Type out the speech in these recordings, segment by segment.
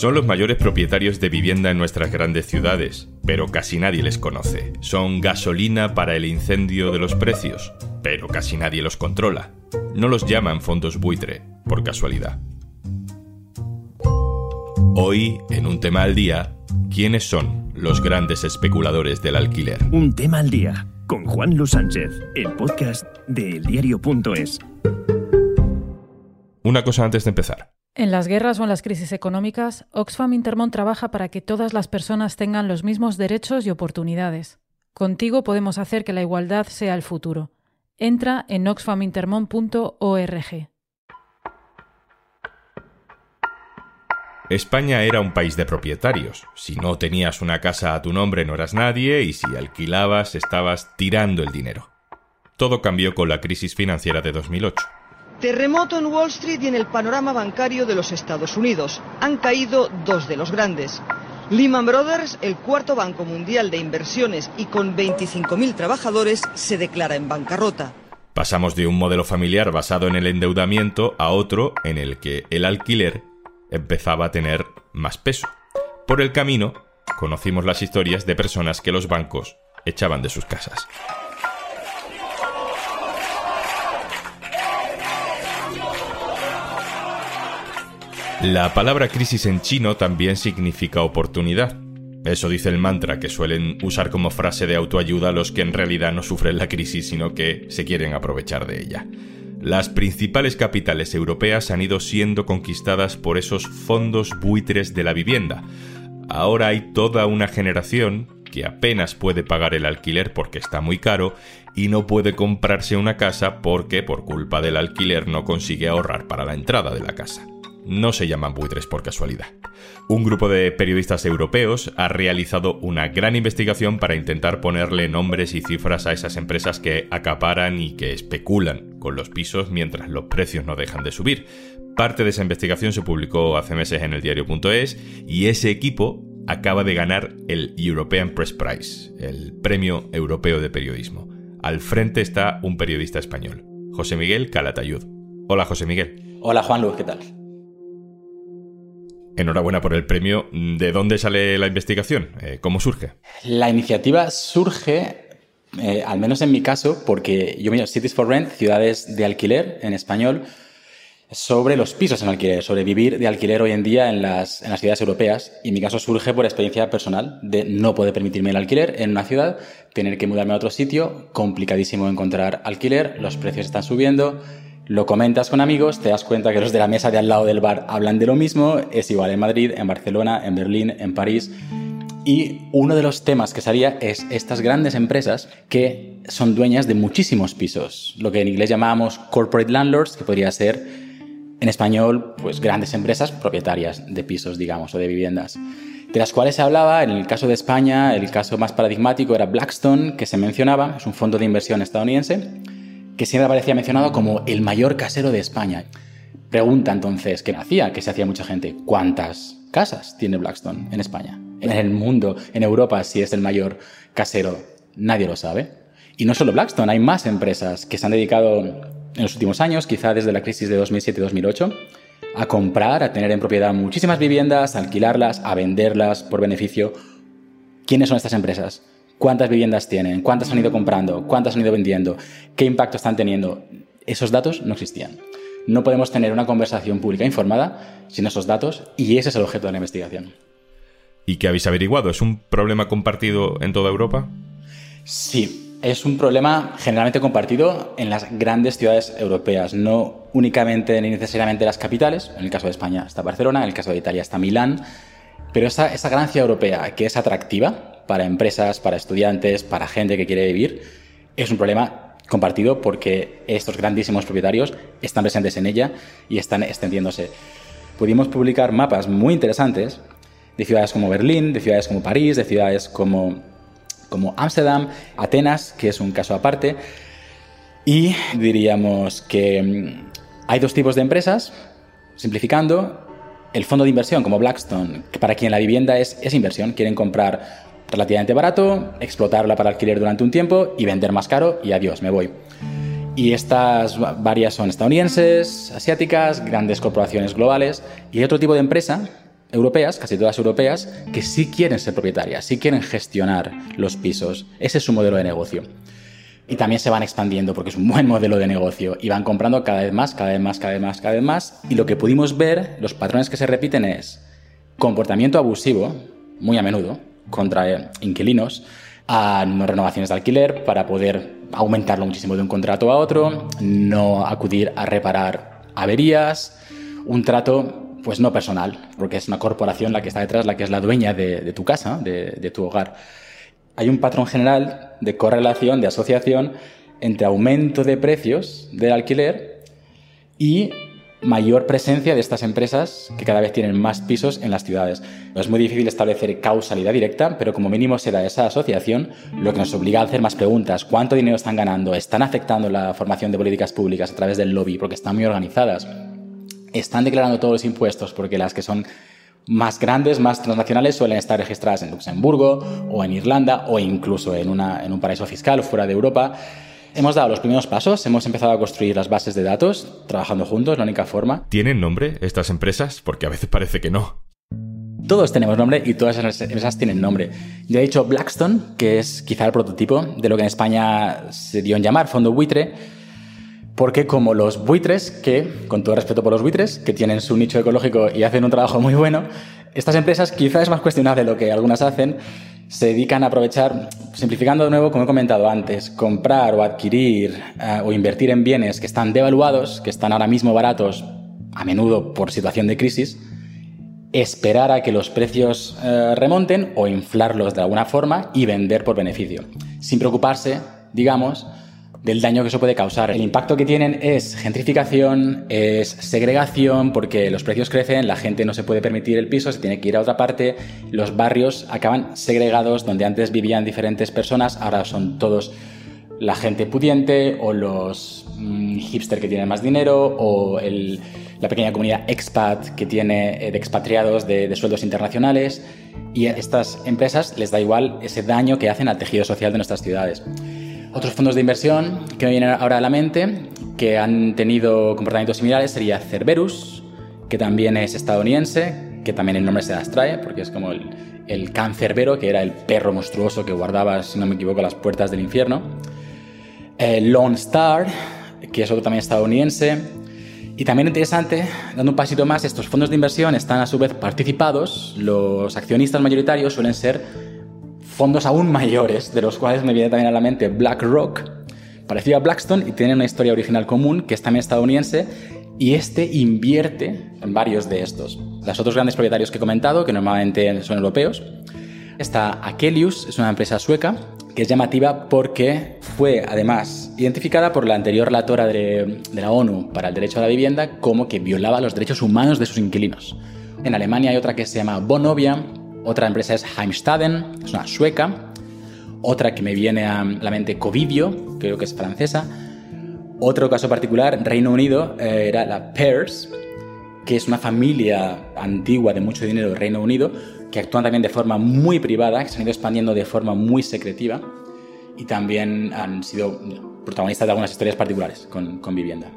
Son los mayores propietarios de vivienda en nuestras grandes ciudades, pero casi nadie les conoce. Son gasolina para el incendio de los precios, pero casi nadie los controla. No los llaman fondos buitre, por casualidad. Hoy, en un tema al día, ¿quiénes son los grandes especuladores del alquiler? Un tema al día, con Juan Luis Sánchez, el podcast de eldiario.es. Una cosa antes de empezar. En las guerras o en las crisis económicas, Oxfam Intermont trabaja para que todas las personas tengan los mismos derechos y oportunidades. Contigo podemos hacer que la igualdad sea el futuro. Entra en oxfamintermont.org. España era un país de propietarios. Si no tenías una casa a tu nombre no eras nadie y si alquilabas estabas tirando el dinero. Todo cambió con la crisis financiera de 2008. Terremoto en Wall Street y en el panorama bancario de los Estados Unidos. Han caído dos de los grandes. Lehman Brothers, el cuarto banco mundial de inversiones y con 25.000 trabajadores, se declara en bancarrota. Pasamos de un modelo familiar basado en el endeudamiento a otro en el que el alquiler empezaba a tener más peso. Por el camino, conocimos las historias de personas que los bancos echaban de sus casas. La palabra crisis en chino también significa oportunidad. Eso dice el mantra que suelen usar como frase de autoayuda los que en realidad no sufren la crisis, sino que se quieren aprovechar de ella. Las principales capitales europeas han ido siendo conquistadas por esos fondos buitres de la vivienda. Ahora hay toda una generación que apenas puede pagar el alquiler porque está muy caro y no puede comprarse una casa porque por culpa del alquiler no consigue ahorrar para la entrada de la casa no se llaman buitres por casualidad. Un grupo de periodistas europeos ha realizado una gran investigación para intentar ponerle nombres y cifras a esas empresas que acaparan y que especulan con los pisos mientras los precios no dejan de subir. Parte de esa investigación se publicó hace meses en el diario.es y ese equipo acaba de ganar el European Press Prize, el Premio Europeo de Periodismo. Al frente está un periodista español, José Miguel Calatayud. Hola José Miguel. Hola Juan Luz, ¿qué tal? Enhorabuena por el premio. ¿De dónde sale la investigación? Eh, ¿Cómo surge? La iniciativa surge, eh, al menos en mi caso, porque yo miro Cities for Rent, ciudades de alquiler en español, sobre los pisos en alquiler, sobre vivir de alquiler hoy en día en las, en las ciudades europeas. Y mi caso surge por experiencia personal de no poder permitirme el alquiler en una ciudad, tener que mudarme a otro sitio, complicadísimo encontrar alquiler, los precios están subiendo lo comentas con amigos, te das cuenta que los de la mesa de al lado del bar hablan de lo mismo, es igual en Madrid, en Barcelona, en Berlín, en París. Y uno de los temas que salía es estas grandes empresas que son dueñas de muchísimos pisos, lo que en inglés llamamos corporate landlords, que podría ser en español, pues grandes empresas propietarias de pisos, digamos, o de viviendas, de las cuales se hablaba, en el caso de España, el caso más paradigmático era Blackstone, que se mencionaba, es un fondo de inversión estadounidense, que siempre aparecía mencionado como el mayor casero de España. Pregunta entonces, ¿qué hacía? ¿Qué se hacía mucha gente? ¿Cuántas casas tiene Blackstone en España? En el mundo, en Europa, si es el mayor casero, nadie lo sabe. Y no solo Blackstone, hay más empresas que se han dedicado en los últimos años, quizá desde la crisis de 2007-2008, a comprar, a tener en propiedad muchísimas viviendas, a alquilarlas, a venderlas por beneficio. ¿Quiénes son estas empresas? Cuántas viviendas tienen, cuántas han ido comprando, cuántas han ido vendiendo, qué impacto están teniendo. Esos datos no existían. No podemos tener una conversación pública informada sin esos datos y ese es el objeto de la investigación. ¿Y qué habéis averiguado? ¿Es un problema compartido en toda Europa? Sí, es un problema generalmente compartido en las grandes ciudades europeas, no únicamente ni necesariamente las capitales. En el caso de España está Barcelona, en el caso de Italia está Milán, pero esa, esa gran ciudad europea que es atractiva, para empresas, para estudiantes, para gente que quiere vivir, es un problema compartido porque estos grandísimos propietarios están presentes en ella y están extendiéndose. Pudimos publicar mapas muy interesantes de ciudades como Berlín, de ciudades como París, de ciudades como como Ámsterdam, Atenas, que es un caso aparte, y diríamos que mm, hay dos tipos de empresas, simplificando, el fondo de inversión como Blackstone, para quien la vivienda es inversión, quieren comprar relativamente barato, explotarla para alquiler durante un tiempo y vender más caro y adiós, me voy. Y estas varias son estadounidenses, asiáticas, grandes corporaciones globales y otro tipo de empresa europeas, casi todas europeas, que sí quieren ser propietarias, sí quieren gestionar los pisos. Ese es su modelo de negocio. Y también se van expandiendo porque es un buen modelo de negocio y van comprando cada vez más, cada vez más, cada vez más, cada vez más. Y lo que pudimos ver, los patrones que se repiten es comportamiento abusivo, muy a menudo, contra inquilinos, a no renovaciones de alquiler para poder aumentarlo muchísimo de un contrato a otro, no acudir a reparar averías, un trato pues no personal, porque es una corporación la que está detrás, la que es la dueña de, tu casa, de, tu hogar. Hay un patrón general de correlación, de asociación entre aumento de precios del alquiler y mayor presencia de estas empresas que cada vez tienen más pisos en las ciudades. Es muy difícil establecer causalidad directa, pero como mínimo será esa asociación lo que nos obliga a hacer más preguntas. ¿Cuánto dinero están ganando? ¿Están afectando la formación de políticas públicas a través del lobby porque están muy organizadas? están declarando todos los impuestos porque las que son más grandes, más transnacionales, suelen estar registradas en Luxemburgo o en Irlanda o incluso en, en un paraíso fiscal fuera de Europa. Hemos dado los primeros pasos, hemos empezado a construir las bases de datos, trabajando juntos, la única forma. ¿Tienen nombre estas empresas? Porque a veces parece que no. Todos tenemos nombre y todas esas empresas tienen nombre. Yo he dicho Blackstone, que es quizá el prototipo de lo que en España se dio en llamar fondo buitre, porque como los buitres, que, con todo respeto por los buitres, que tienen su nicho ecológico y hacen un trabajo muy bueno, estas empresas quizás es más cuestionable lo que algunas hacen, se dedican a aprovechar, simplificando de nuevo, como he comentado antes, comprar o adquirir eh, o invertir en bienes que están devaluados, que están ahora mismo baratos, a menudo por situación de crisis, esperar a que los precios eh, remonten o inflarlos de alguna forma y vender por beneficio, sin preocuparse, digamos, del daño que eso puede causar. El impacto que tienen es gentrificación, es segregación, porque los precios crecen, la gente no se puede permitir el piso, se tiene que ir a otra parte, los barrios acaban segregados, donde antes vivían diferentes personas, ahora son todos la gente pudiente o los mm, hipster que tienen más dinero o la pequeña comunidad expat que tiene eh, de expatriados de, de sueldos internacionales y a estas empresas les da igual ese daño que hacen al tejido social de nuestras ciudades. Otros fondos de inversión que me vienen ahora a la mente que han tenido comportamientos similares sería Cerberus, que también es estadounidense, que también el nombre se las trae, porque es como el, el cancerbero, que era el perro monstruoso que guardaba, si no me equivoco, las puertas del infierno. El Lone Star, que es otro también estadounidense. Y también interesante, dando un pasito más, estos fondos de inversión están a su vez participados, los accionistas mayoritarios suelen ser fondos aún mayores, de los cuales me viene también a la mente BlackRock, parecido a Blackstone y tiene una historia original común que es también estadounidense y este invierte en varios de estos. Los otros grandes propietarios que he comentado, que normalmente son europeos, está Akelius, es una empresa sueca que es llamativa porque fue además identificada por la anterior relatora de, la ONU para el derecho a la vivienda como que violaba los derechos humanos de sus inquilinos. En Alemania hay otra que se llama Bonovia, otra empresa es Heimstaden, es una sueca. Otra que me viene a la mente, Covidio, creo que es francesa. Otro caso particular, Reino Unido, eh, era la Pears, que es una familia antigua de mucho dinero del Reino Unido, que actúan también de forma muy privada, que se han ido expandiendo de forma muy secretiva y también han sido protagonistas de algunas historias particulares con, con vivienda.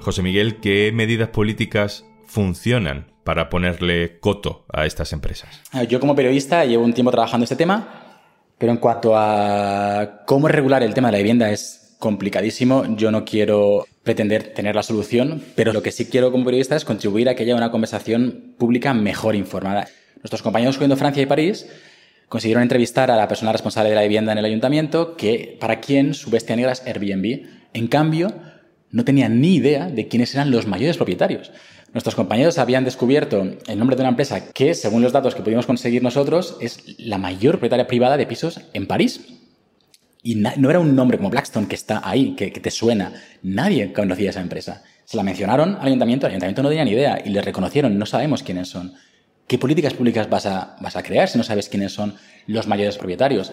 José Miguel, ¿qué medidas políticas funcionan para ponerle coto a estas empresas? Yo como periodista llevo un tiempo trabajando este tema, pero en cuanto a cómo regular el tema de la vivienda es complicadísimo. Yo no quiero pretender tener la solución, pero lo que sí quiero como periodista es contribuir a que haya una conversación pública mejor informada. Nuestros compañeros cubriendo Francia y París consiguieron entrevistar a la persona responsable de la vivienda en el ayuntamiento, que para quien su bestia negra es Airbnb. En cambio, no tenían ni idea de quiénes eran los mayores propietarios. Nuestros compañeros habían descubierto el nombre de una empresa que, según los datos que pudimos conseguir nosotros, es la mayor propietaria privada de pisos en París. Y no era un nombre como Blackstone que está ahí, que, te suena. Nadie conocía esa empresa. Se la mencionaron al ayuntamiento, el ayuntamiento no tenía ni idea y le reconocieron, no sabemos quiénes son. ¿Qué políticas públicas vas a, vas a crear si no sabes quiénes son los mayores propietarios?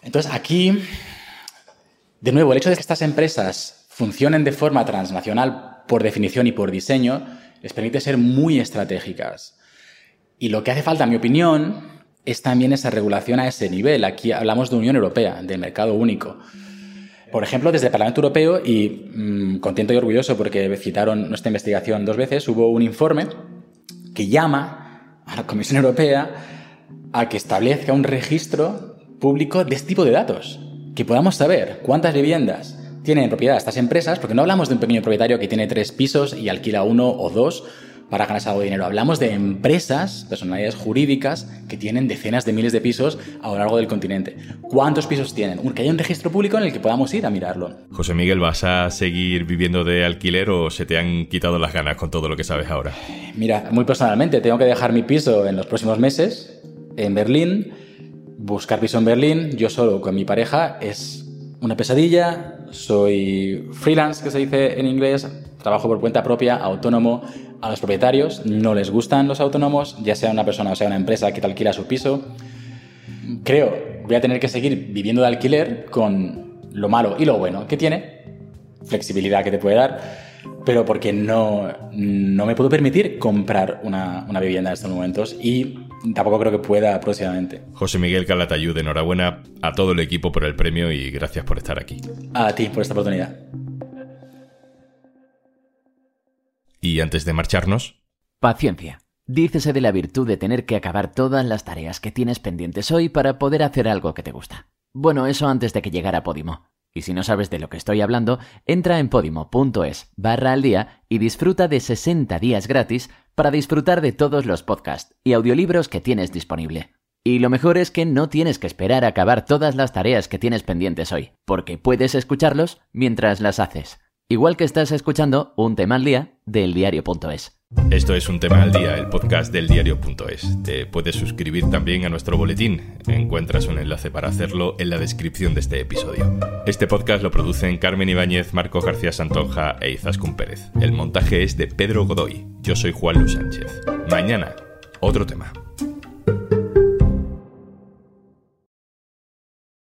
Entonces aquí, de nuevo, el hecho de que estas empresas funcionen de forma transnacional por definición y por diseño, les permite ser muy estratégicas. Y lo que hace falta, en mi opinión, es también esa regulación a ese nivel. Aquí hablamos de Unión Europea, de mercado único. Por ejemplo, desde el Parlamento Europeo, y mm, contento y orgulloso porque citaron nuestra investigación dos veces, hubo un informe que llama a la Comisión Europea a que establezca un registro público de este tipo de datos. Que podamos saber cuántas viviendas tienen propiedad estas empresas, porque no hablamos de un pequeño propietario que tiene tres pisos y alquila uno o dos para ganarse algo de dinero. Hablamos de empresas, personalidades jurídicas, que tienen decenas de miles de pisos a lo largo del continente. ¿Cuántos pisos tienen? Que haya un registro público en el que podamos ir a mirarlo. José Miguel, ¿vas a seguir viviendo de alquiler o se te han quitado las ganas con todo lo que sabes ahora? Mira, muy personalmente, tengo que dejar mi piso en los próximos meses en Berlín. Buscar piso en Berlín, yo solo con mi pareja, es una pesadilla. Soy freelance, que se dice en inglés, trabajo por cuenta propia, autónomo, a los propietarios no les gustan los autónomos, ya sea una persona o sea una empresa que te alquila su piso. Creo, voy a tener que seguir viviendo de alquiler con lo malo y lo bueno que tiene, flexibilidad que te puede dar, pero porque no, no me puedo permitir comprar una, una vivienda en estos momentos y tampoco creo que pueda próximamente. José Miguel Calatayud, enhorabuena a todo el equipo por el premio y gracias por estar aquí. A ti por esta oportunidad. Y antes de marcharnos... Paciencia. Dícese de la virtud de tener que acabar todas las tareas que tienes pendientes hoy para poder hacer algo que te gusta. Bueno, eso antes de que llegara Podimo. Y si no sabes de lo que estoy hablando, entra en podimo.es barra al día y disfruta de 60 días gratis para disfrutar de todos los podcasts y audiolibros que tienes disponible. Y lo mejor es que no tienes que esperar a acabar todas las tareas que tienes pendientes hoy, porque puedes escucharlos mientras las haces. Igual que estás escuchando un tema al día del diario.es. Esto es un tema al día, el podcast del diario.es. Te puedes suscribir también a nuestro boletín. Encuentras un enlace para hacerlo en la descripción de este episodio. Este podcast lo producen Carmen Ibáñez, Marco García Santonja e Izaskun Pérez. El montaje es de Pedro Godoy. Yo soy Juan Luis Sánchez. Mañana, otro tema.